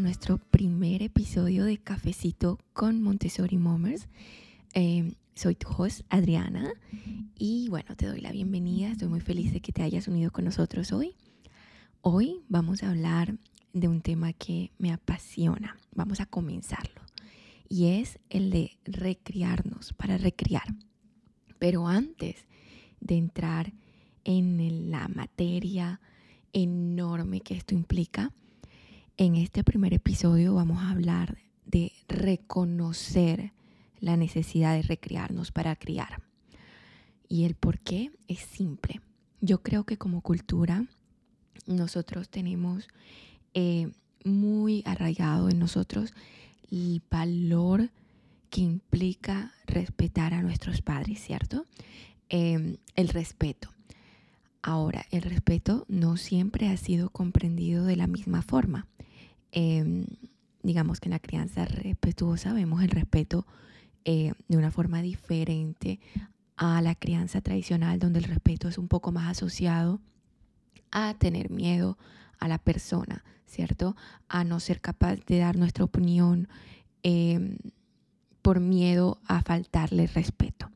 nuestro primer episodio de Cafecito con Montessori Momers. Em, soy tu host, Adriana, y bueno, te doy la bienvenida. Estoy muy feliz de que te hayas unido con nosotros hoy. Hoy vamos a hablar de un tema que me apasiona. Vamos a comenzarlo. Y es el de recriarnos, para recriar. Pero antes de entrar en la materia enorme que esto implica, en este primer episodio vamos a hablar de reconocer la necesidad de recrearnos para criar. Y el por qué es simple. Yo creo que como cultura nosotros tenemos eh, muy arraigado en nosotros el valor que implica respetar a nuestros padres, ¿cierto? Em, el respeto. Ahora, el respeto no siempre ha sido comprendido de la misma forma. Em, digamos que en la crianza respetuosa vemos el respeto eh, de una forma diferente a la crianza tradicional, donde el respeto es un poco más asociado a tener miedo a la persona, ¿cierto? A no ser capaz de dar nuestra opinión em, por miedo a faltarle respeto.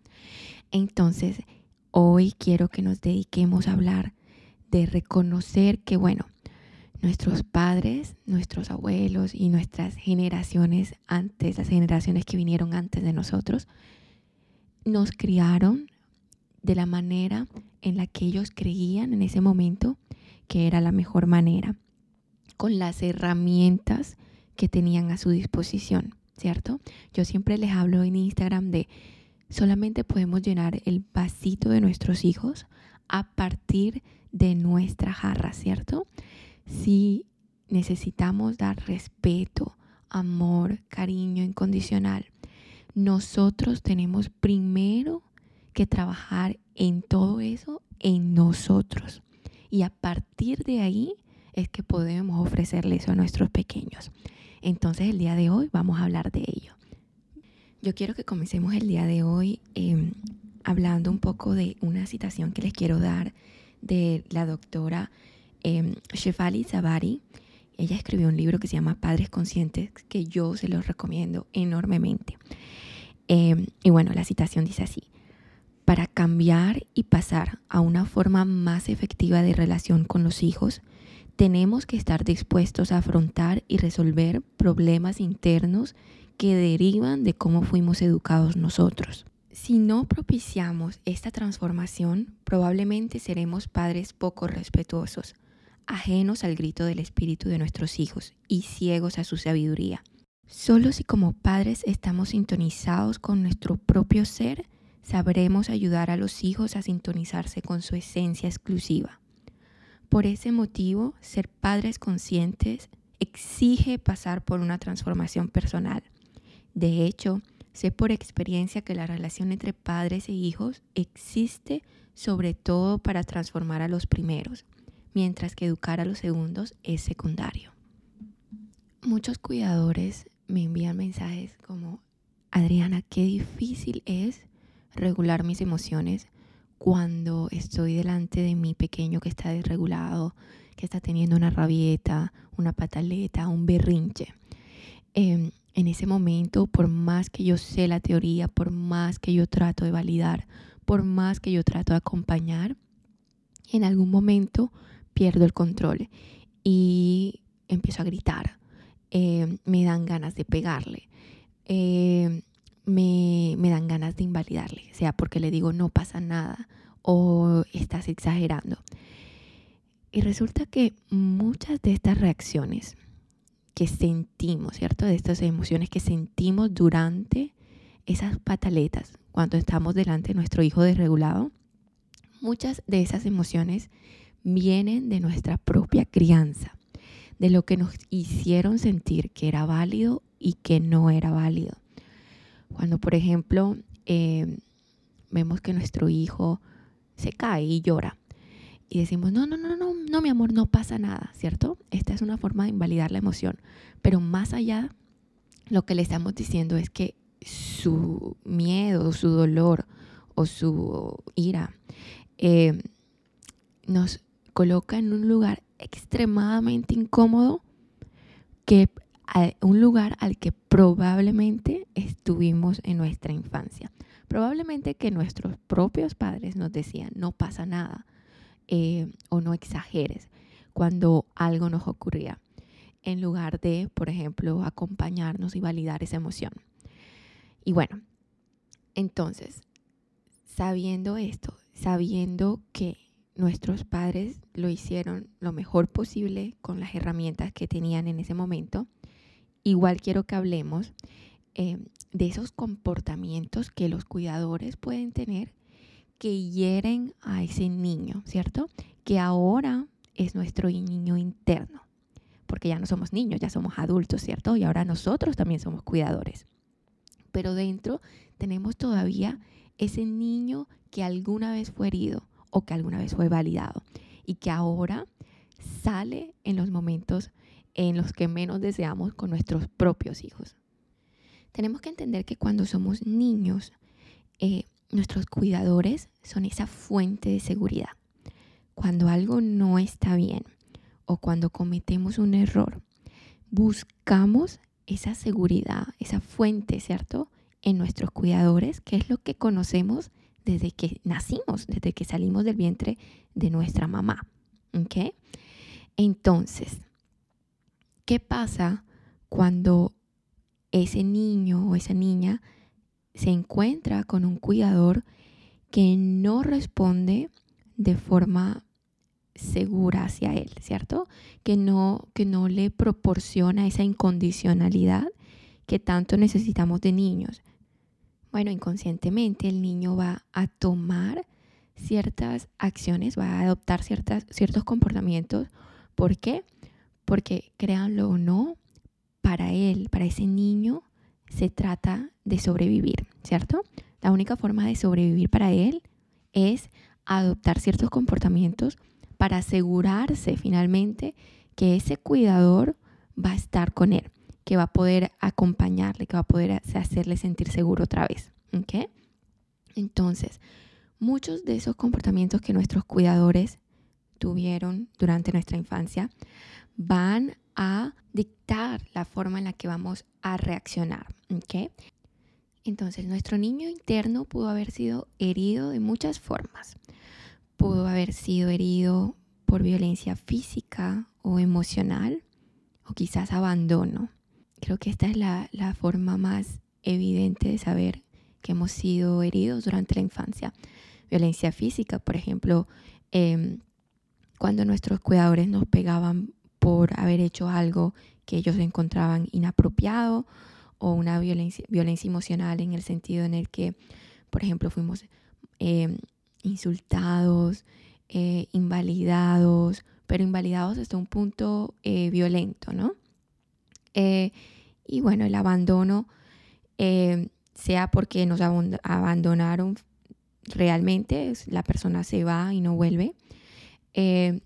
Entonces, hoy quiero que nos dediquemos a hablar de reconocer que, bueno, nuestros padres, nuestros abuelos y nuestras generaciones antes, las generaciones que vinieron antes de nosotros, nos criaron de la manera en la que ellos creían en ese momento que era la mejor manera, con las herramientas que tenían a su disposición, ¿cierto? Yo siempre les hablo en Instagram de solamente podemos llenar el vasito de nuestros hijos a partir de nuestra jarra, ¿cierto? Si necesitamos dar respeto, amor, cariño incondicional, nosotros tenemos primero que trabajar en todo eso en nosotros. Y a partir de ahí es que podemos ofrecerle eso a nuestros pequeños. Entonces el día de hoy vamos a hablar de ello. Yo quiero que comencemos el día de hoy em, hablando un poco de una citación que les quiero dar de la doctora eh, Shefali Zabari. Ella escribió un libro que se llama Padres Conscientes, que yo se los recomiendo enormemente. Em, y bueno, la citación dice así, para cambiar y pasar a una forma más efectiva de relación con los hijos, tenemos que estar dispuestos a afrontar y resolver problemas internos que derivan de cómo fuimos educados nosotros. Si no propiciamos esta transformación, probablemente seremos padres poco respetuosos, ajenos al grito del espíritu de nuestros hijos y ciegos a su sabiduría. Solo si como padres estamos sintonizados con nuestro propio ser, sabremos ayudar a los hijos a sintonizarse con su esencia exclusiva. Por ese motivo, ser padres conscientes exige pasar por una transformación personal. De hecho, sé por experiencia que la relación entre padres e hijos existe sobre todo para transformar a los primeros mientras que educar a los segundos es secundario. Muchos cuidadores me envían mensajes como, Adriana, qué difícil es regular mis emociones cuando estoy delante de mi pequeño que está desregulado, que está teniendo una rabieta, una pataleta, un berrinche. Em, en ese momento, por más que yo sé la teoría, por más que yo trato de validar, por más que yo trato de acompañar, en algún momento pierdo el control y empiezo a gritar. Eh, me dan ganas de pegarle. Eh, me, me dan ganas de invalidarle, sea porque le digo no pasa nada o estás exagerando. Y resulta que muchas de estas reacciones que sentimos, ¿cierto? De estas emociones que sentimos durante esas pataletas, cuando estamos delante de nuestro hijo desregulado, muchas de esas emociones vienen de nuestra propia crianza, de lo que nos hicieron sentir que era válido y que no era válido. Cuando, por ejemplo, eh, vemos que nuestro hijo se cae y llora y decimos, no, no, no, no, no, mi amor, no pasa nada, ¿cierto? Esta es una forma de invalidar la emoción. Pero más allá, lo que le estamos diciendo es que su miedo, su dolor o su ira eh, nos coloca en un lugar extremadamente incómodo que un lugar al que probablemente estuvimos en nuestra infancia. Probablemente que nuestros propios padres nos decían, no pasa nada eh, o no exageres cuando algo nos ocurría, en lugar de, por ejemplo, acompañarnos y validar esa emoción. Y bueno, entonces, sabiendo esto, sabiendo que nuestros padres lo hicieron lo mejor posible con las herramientas que tenían en ese momento, igual quiero que hablemos eh, de esos comportamientos que los cuidadores pueden tener que hieren a ese niño, ¿cierto? Que ahora es nuestro niño interno, porque ya no somos niños, ya somos adultos, ¿cierto? Y ahora nosotros también somos cuidadores. Pero dentro tenemos todavía ese niño que alguna vez fue herido o que alguna vez fue validado y que ahora sale en los momentos en los que menos deseamos con nuestros propios hijos. Tenemos que entender que cuando somos niños, eh, nuestros cuidadores son esa fuente de seguridad. Cuando algo no está bien o cuando cometemos un error, buscamos esa seguridad, esa fuente, ¿cierto? En nuestros cuidadores, que es lo que conocemos desde que nacimos, desde que salimos del vientre de nuestra mamá. ¿Ok? Entonces, ¿qué pasa cuando ese niño o esa niña se encuentra con un cuidador que no responde de forma segura hacia él, ¿cierto? Que no, que no le proporciona esa incondicionalidad que tanto necesitamos de niños. Bueno, inconscientemente el niño va a tomar ciertas acciones, va a adoptar ciertas, ciertos comportamientos. ¿Por qué? Porque créanlo o no, para él, para ese niño, se trata de sobrevivir, ¿cierto? La única forma de sobrevivir para él es adoptar ciertos comportamientos para asegurarse finalmente que ese cuidador va a estar con él que va a poder acompañarle, que va a poder hacerle sentir seguro otra vez. ¿Ok? Entonces, muchos de esos comportamientos que nuestros cuidadores tuvieron durante nuestra infancia van a dictar la forma en la que vamos a reaccionar. ¿Ok? Entonces, nuestro niño interno pudo haber sido herido de muchas formas. Pudo haber sido herido por violencia física o emocional o quizás abandono. Creo que esta es la, forma más evidente de saber que hemos sido heridos durante la infancia. Violencia física, por ejemplo, em, cuando nuestros cuidadores nos pegaban por haber hecho algo que ellos encontraban inapropiado o una violencia, violencia emocional en el sentido en el que, por ejemplo, fuimos em, insultados, eh, invalidados, pero invalidados hasta un punto eh, violento, ¿no? Eh, y bueno, el abandono, eh, sea porque nos abandonaron realmente, la persona se va y no vuelve, eh,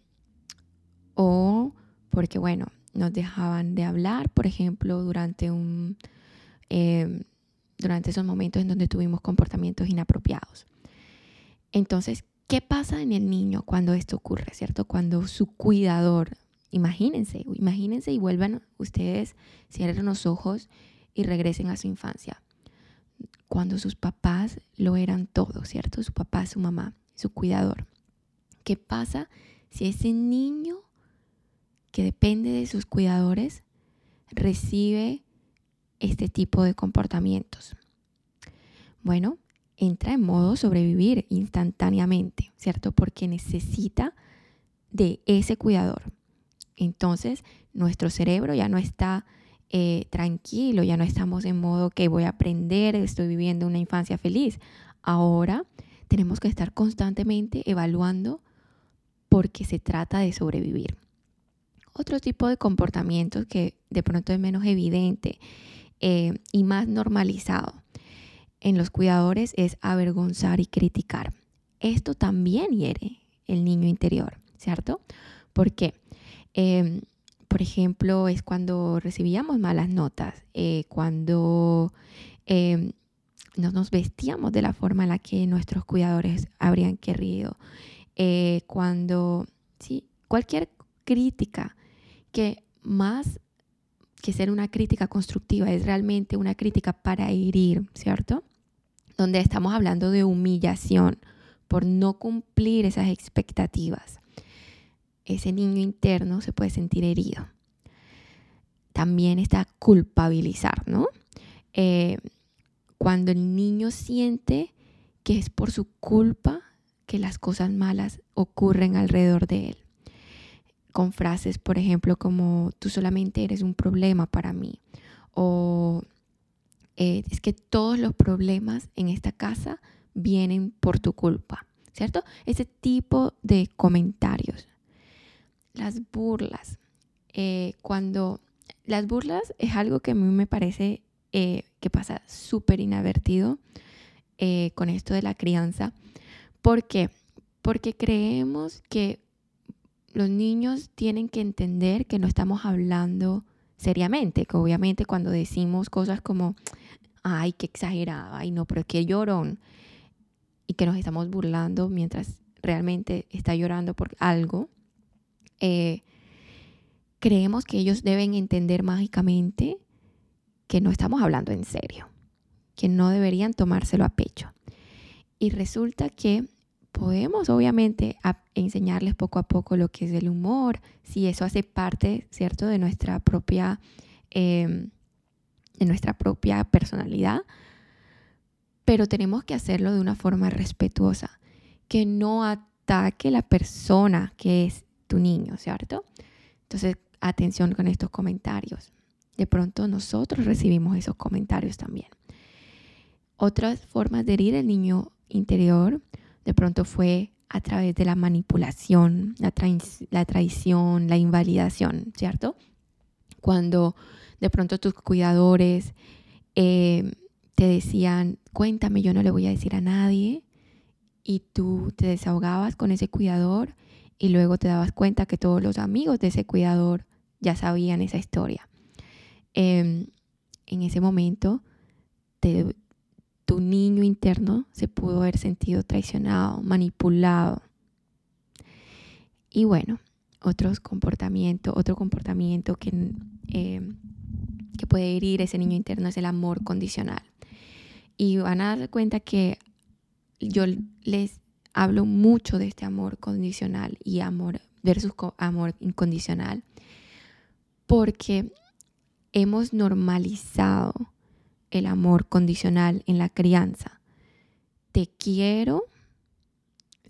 o porque, bueno, nos dejaban de hablar, por ejemplo, durante, un, durante esos momentos en donde tuvimos comportamientos inapropiados. Entonces, ¿qué pasa en el niño cuando esto ocurre, cierto? Cuando su cuidador Imagínense, imagínense y vuelvan ustedes, cierren los ojos y regresen a su infancia. Cuando sus papás lo eran todo, ¿cierto? Su papá, su mamá, su cuidador. ¿Qué pasa si ese niño que depende de sus cuidadores recibe este tipo de comportamientos? Bueno, entra en modo sobrevivir instantáneamente, ¿cierto? Porque necesita de ese cuidador. Entonces, nuestro cerebro ya no está eh, tranquilo, ya no estamos en modo que voy a aprender, estoy viviendo una infancia feliz. Ahora tenemos que estar constantemente evaluando porque se trata de sobrevivir. Otro tipo de comportamientos que de pronto es menos evidente eh, y más normalizado en los cuidadores es avergonzar y criticar. Esto también hiere el niño interior, ¿cierto? ¿Por qué? Em, por ejemplo, es cuando recibíamos malas notas, eh, cuando em, no nos vestíamos de la forma en la que nuestros cuidadores habrían querido, eh, cuando, sí, cualquier crítica que más que ser una crítica constructiva, es realmente una crítica para herir, ¿cierto? Donde estamos hablando de humillación por no cumplir esas expectativas. Ese niño interno se puede sentir herido. También está culpabilizar, ¿no? Eh, cuando el niño siente que es por su culpa que las cosas malas ocurren alrededor de él. Con frases, por ejemplo, como tú solamente eres un problema para mí. O eh, es que todos los problemas en esta casa vienen por tu culpa, ¿cierto? Ese tipo de comentarios. Las burlas. Eh, cuando las burlas es algo que a mí me parece eh, que pasa súper inadvertido con esto de la crianza ¿Por qué? Porque creemos que los niños tienen que entender que no estamos hablando seriamente, que obviamente cuando decimos cosas como, ay, qué exagerada, ay, no, pero qué llorón, y que nos estamos burlando mientras realmente está llorando por algo, eh, creemos que ellos deben entender mágicamente que no estamos hablando en serio, que no deberían tomárselo a pecho. Y resulta que podemos obviamente enseñarles poco a poco lo que es el humor, si eso hace parte, ¿cierto?, de nuestra propia, em, de nuestra propia personalidad, pero tenemos que hacerlo de una forma respetuosa, que no ataque la persona que es tu niño, ¿cierto? Entonces, atención con estos comentarios. De pronto nosotros recibimos esos comentarios también. Otras formas de herir al niño interior de pronto fue a través de la manipulación, la, traición, la invalidación, ¿cierto? Cuando de pronto tus cuidadores eh, te decían, cuéntame, yo no le voy a decir a nadie, y tú te desahogabas con ese cuidador y luego te dabas cuenta que todos los amigos de ese cuidador ya sabían esa historia. Em, en ese momento tu niño interno se pudo haber sentido traicionado, manipulado. Y bueno, otros comportamiento, otro comportamiento que, eh, que puede herir ese niño interno es el amor condicional. Y van a dar cuenta que yo les hablo mucho de este amor condicional y amor versus amor incondicional, porque hemos normalizado el amor condicional en la crianza. Te quiero.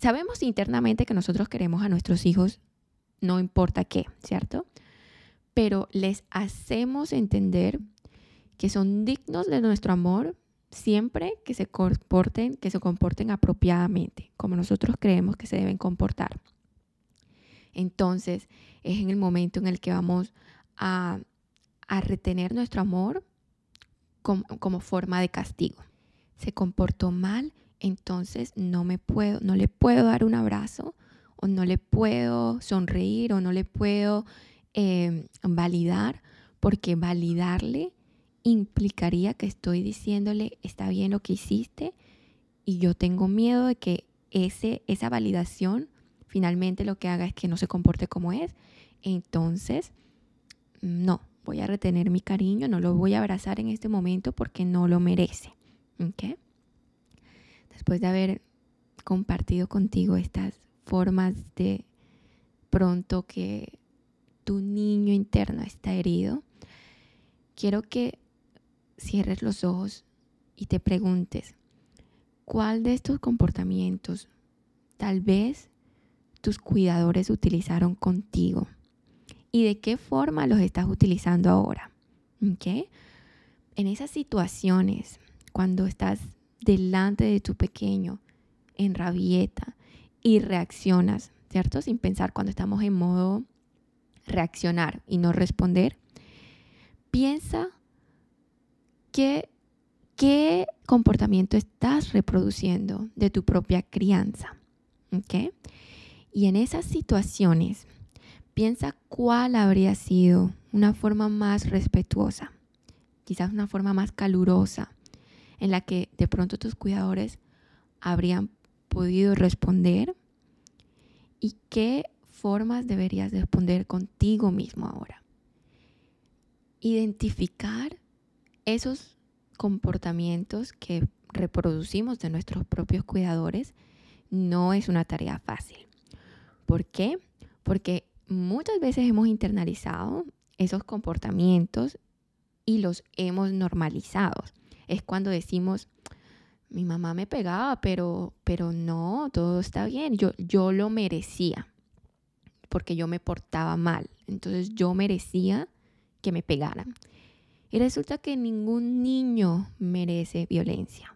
Sabemos internamente que nosotros queremos a nuestros hijos, no importa qué, ¿cierto? Pero les hacemos entender que son dignos de nuestro amor siempre que se comporten, que se comporten apropiadamente, como nosotros creemos que se deben comportar. Entonces, es en el momento en el que vamos a, a retener nuestro amor como, forma de castigo. Se comportó mal, entonces no me puedo, no le puedo dar un abrazo o no le puedo sonreír o no le puedo em, validar, porque validarle implicaría que estoy diciéndole está bien lo que hiciste y yo tengo miedo de que ese, esa validación finalmente lo que haga es que no se comporte como es. Entonces, no, voy a retener mi cariño, no lo voy a abrazar en este momento porque no lo merece. Después de haber compartido contigo estas formas de pronto que tu niño interno está herido, quiero que cierres los ojos y te preguntes, ¿cuál de estos comportamientos tal vez tus cuidadores utilizaron contigo? y de qué forma los estás utilizando ahora. En esas situaciones, cuando estás delante de tu pequeño en rabieta y reaccionas, ¿cierto? Sin pensar cuando estamos en modo reaccionar y no responder, piensa qué, qué comportamiento estás reproduciendo de tu propia crianza. Y en esas situaciones, Piensa cuál habría sido una forma más respetuosa, quizás una forma más calurosa, en la que de pronto tus cuidadores habrían podido responder y qué formas deberías responder contigo mismo ahora. identificar esos comportamientos que reproducimos de nuestros propios cuidadores no es una tarea fácil. ¿Por qué? Porque muchas veces hemos internalizado esos comportamientos y los hemos normalizado. Es cuando decimos, mi mamá me pegaba, pero, pero no, todo está bien. Yo, yo lo merecía porque yo me portaba mal. Entonces yo merecía que me pegaran. Y resulta que ningún niño merece violencia.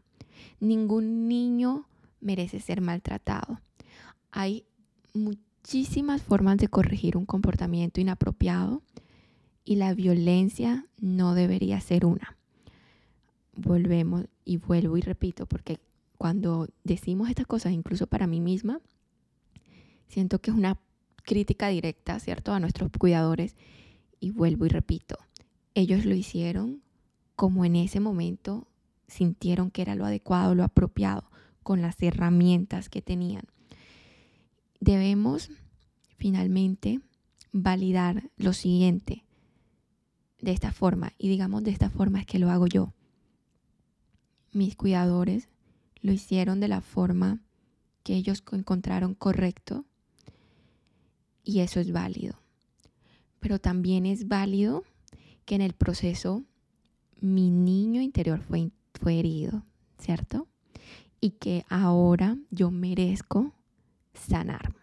Ningún niño merece ser maltratado. Hay muchísimas formas de corregir un comportamiento inapropiado y la violencia no debería ser una. Volvemos y vuelvo y repito, porque cuando decimos estas cosas, incluso para mí misma, siento que es una crítica directa, ¿cierto?, a nuestros cuidadores. Y vuelvo y repito, ellos lo hicieron como en ese momento sintieron que era lo adecuado, lo apropiado, con las herramientas que tenían. Debemos finalmente validar lo siguiente de esta forma, y digamos de esta forma es que lo hago yo. Mis cuidadores lo hicieron de la forma que ellos encontraron correcto y eso es válido. Pero también es válido que en el proceso mi niño interior fue, fue herido, ¿cierto? Y que ahora yo merezco sanar.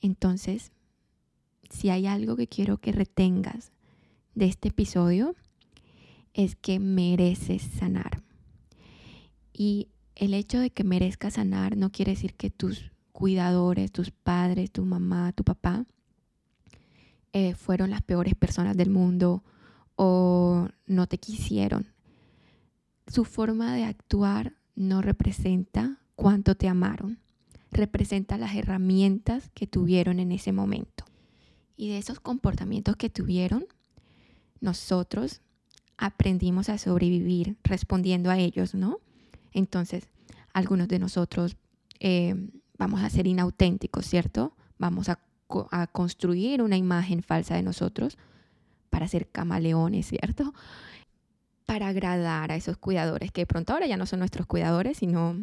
Entonces, si hay algo que quiero que retengas de este episodio, es que mereces sanar. Y el hecho de que merezcas sanar no quiere decir que tus cuidadores, tus padres, tu mamá, tu papá, eh, fueron las peores personas del mundo o no te quisieron. Su forma de actuar no representa cuánto te amaron, representa las herramientas que tuvieron en ese momento. Y de esos comportamientos que tuvieron, nosotros aprendimos a sobrevivir respondiendo a ellos, ¿no? Entonces, algunos de nosotros eh, vamos a ser inauténticos, ¿cierto? Vamos a a construir una imagen falsa de nosotros para ser camaleones, ¿cierto? Para agradar a esos cuidadores, que de pronto ahora ya no son nuestros cuidadores, sino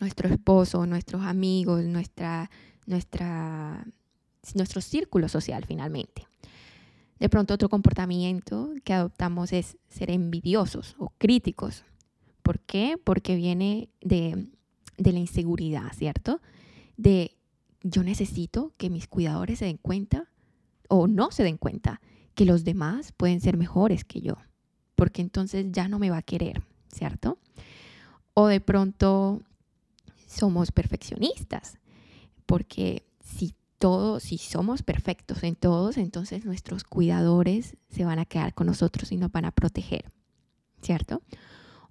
nuestro esposo, nuestros amigos, nuestra, nuestra, nuestro círculo social finalmente. De pronto otro comportamiento que adoptamos es ser envidiosos o críticos. ¿Por qué? Porque viene de, de la inseguridad, ¿cierto? De yo necesito que mis cuidadores se den cuenta o no se den cuenta que los demás pueden ser mejores que yo, porque entonces ya no me va a querer, ¿cierto? O de pronto somos perfeccionistas, porque si todos, si somos perfectos en todos, entonces nuestros cuidadores se van a quedar con nosotros y nos van a proteger, ¿cierto?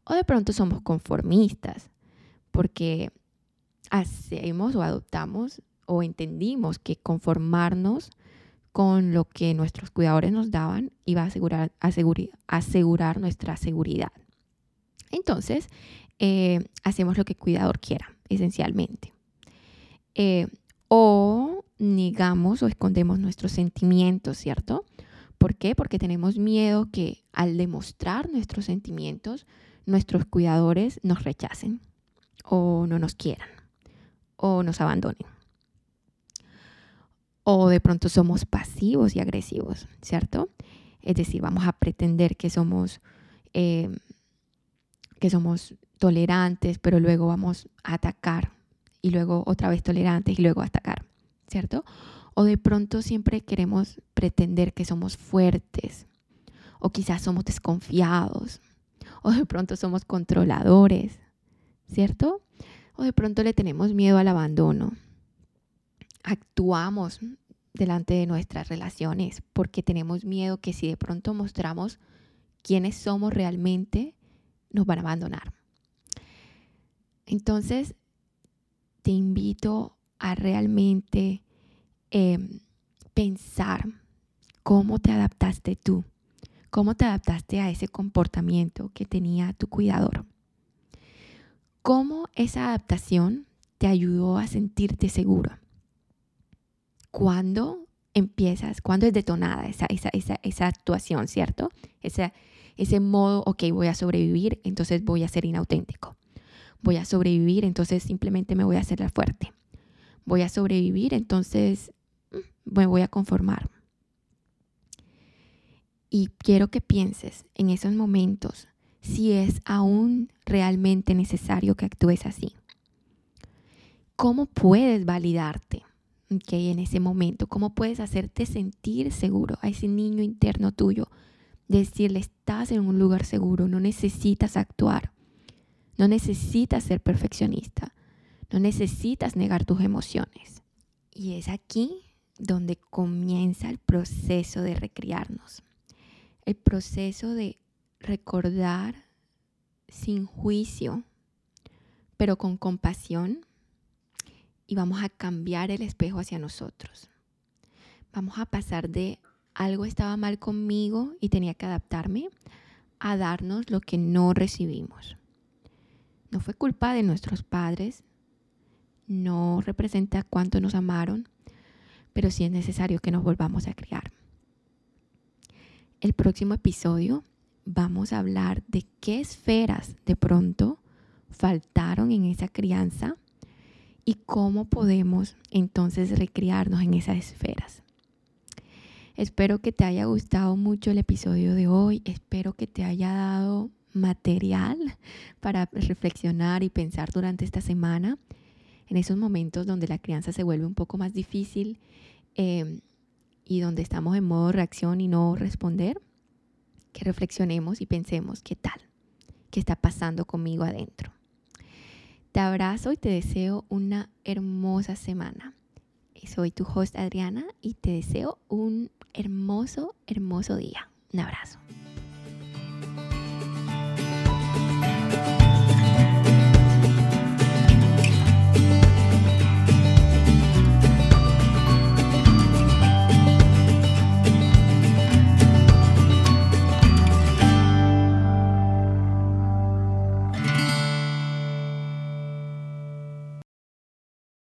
O de pronto somos conformistas, porque hacemos o adoptamos o entendimos que conformarnos con lo que nuestros cuidadores nos daban iba a asegurar, asegurar nuestra seguridad. Entonces, eh, hacemos lo que el cuidador quiera, esencialmente. Eh, o negamos o escondemos nuestros sentimientos, ¿cierto? ¿Por qué? Porque tenemos miedo que al demostrar nuestros sentimientos, nuestros cuidadores nos rechacen o no nos quieran o nos abandonen o de pronto somos pasivos y agresivos, ¿cierto? Es decir, vamos a pretender que somos, eh, que somos tolerantes, pero luego vamos a atacar y luego otra vez tolerantes y luego atacar, ¿cierto? O de pronto siempre queremos pretender que somos fuertes o quizás somos desconfiados o de pronto somos controladores, ¿cierto? O de pronto le tenemos miedo al abandono, actuamos delante de nuestras relaciones porque tenemos miedo que si de pronto mostramos quiénes somos realmente, nos van a abandonar. Entonces, te invito a realmente em, pensar cómo te adaptaste tú, cómo te adaptaste a ese comportamiento que tenía tu cuidador. Cómo esa adaptación te ayudó a sentirte seguro cuando empiezas, cuándo es detonada esa, esa, esa, esa actuación, ¿cierto? Ese, ese modo, ok, voy a sobrevivir, entonces voy a ser inauténtico. Voy a sobrevivir, entonces simplemente me voy a hacer la fuerte. Voy a sobrevivir, entonces mm, me voy a conformar. Y quiero que pienses en esos momentos si es aún realmente necesario que actúes así. ¿Cómo puedes validarte okay, en ese momento? ¿Cómo puedes hacerte sentir seguro a ese niño interno tuyo? Decirle, estás en un lugar seguro, no necesitas actuar, no necesitas ser perfeccionista, no necesitas negar tus emociones. Y es aquí donde comienza el proceso de recriarnos, el proceso de recordar sin juicio, pero con compasión y vamos a cambiar el espejo hacia nosotros. Vamos a pasar de algo estaba mal conmigo y tenía que adaptarme a darnos lo que no recibimos. No fue culpa de nuestros padres, no representa cuánto nos amaron, pero sí es necesario que nos volvamos a criar. El próximo episodio vamos a hablar de qué esferas de pronto faltaron en esa crianza y cómo podemos entonces recriarnos en esas esferas. Espero que te haya gustado mucho el episodio de hoy, espero que te haya dado material para reflexionar y pensar durante esta semana en esos momentos donde la crianza se vuelve un poco más difícil eh, y donde estamos en modo reacción y no responder que reflexionemos y pensemos qué tal, qué está pasando conmigo adentro. Te abrazo y te deseo una hermosa semana. Soy tu host Adriana y te deseo un hermoso, hermoso día. Un abrazo.